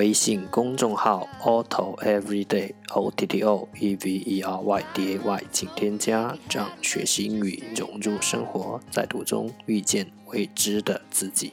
微信公众号 Otto Everyday O T T O E V E R Y D A Y，请添加，让学习英语融入生活，在途中遇见未知的自己。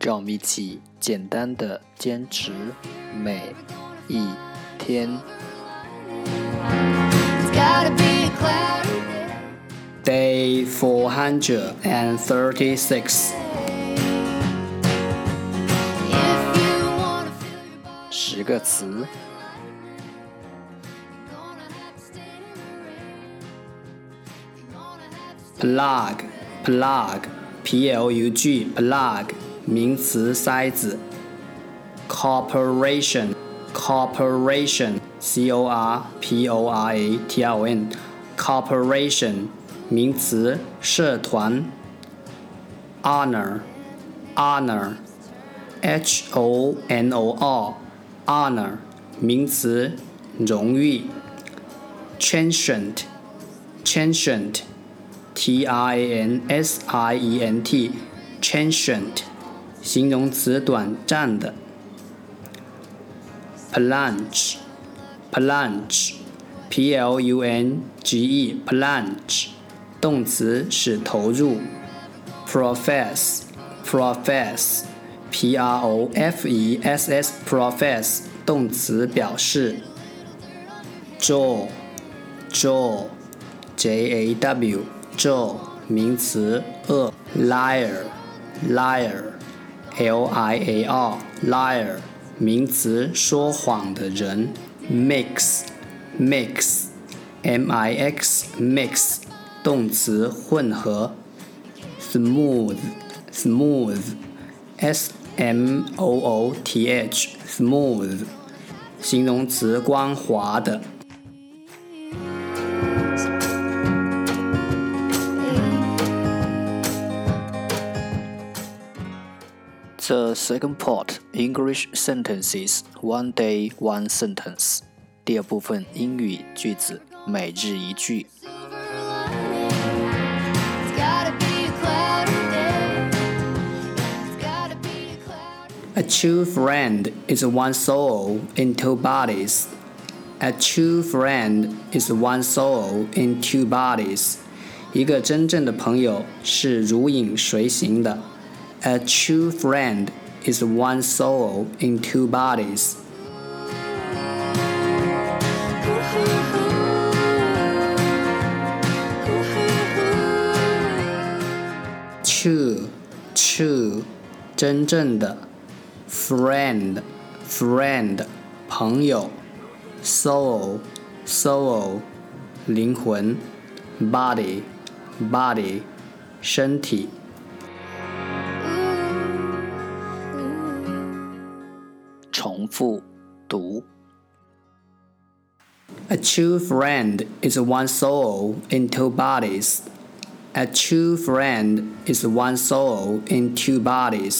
让我们一起简单的坚持每一天。Day four hundred and thirty-six. 十个词。plug plug p l u g plug 名词塞子。corporation corporation c o r p o r a t i o n corporation 名词社团。honor honor h o n o r honor 名词荣誉。transient transient t r a n s i e n t transient 形容词短暂的。plunge plunge p l u n g e plunge 动词使投入。profess profess p r o f e s s profess 动词表示。jaw jaw j a w jaw 名词恶。liar liar l i a r liar 名词说谎的人。mix mix m i x mix 动词混合。smooth smooth s m o o t h smooth 形容词光滑的。The second part English sentences one day one sentence 第二部分英语句子每日一句。 A true friend is one soul in two bodies. A true friend is one soul in two bodies. 一个真正的朋友是如影随形的。A true friend is one soul in two bodies. True, true，真正的。 friend friend 朋友，soul soul 灵魂，body body 身体。重复读。A true friend is one soul in two bodies. A true friend is one soul in two bodies.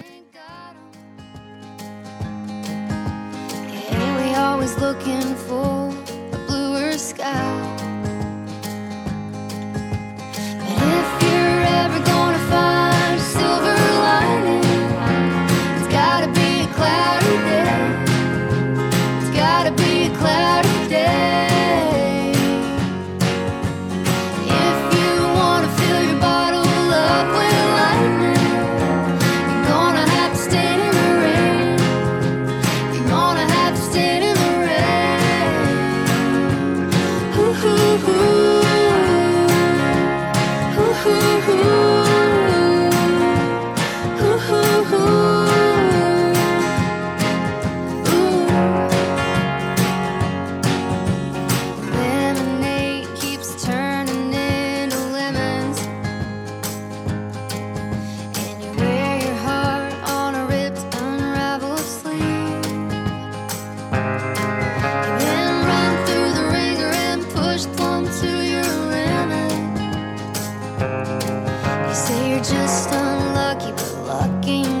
looking for You say you're just unlucky, but lucky.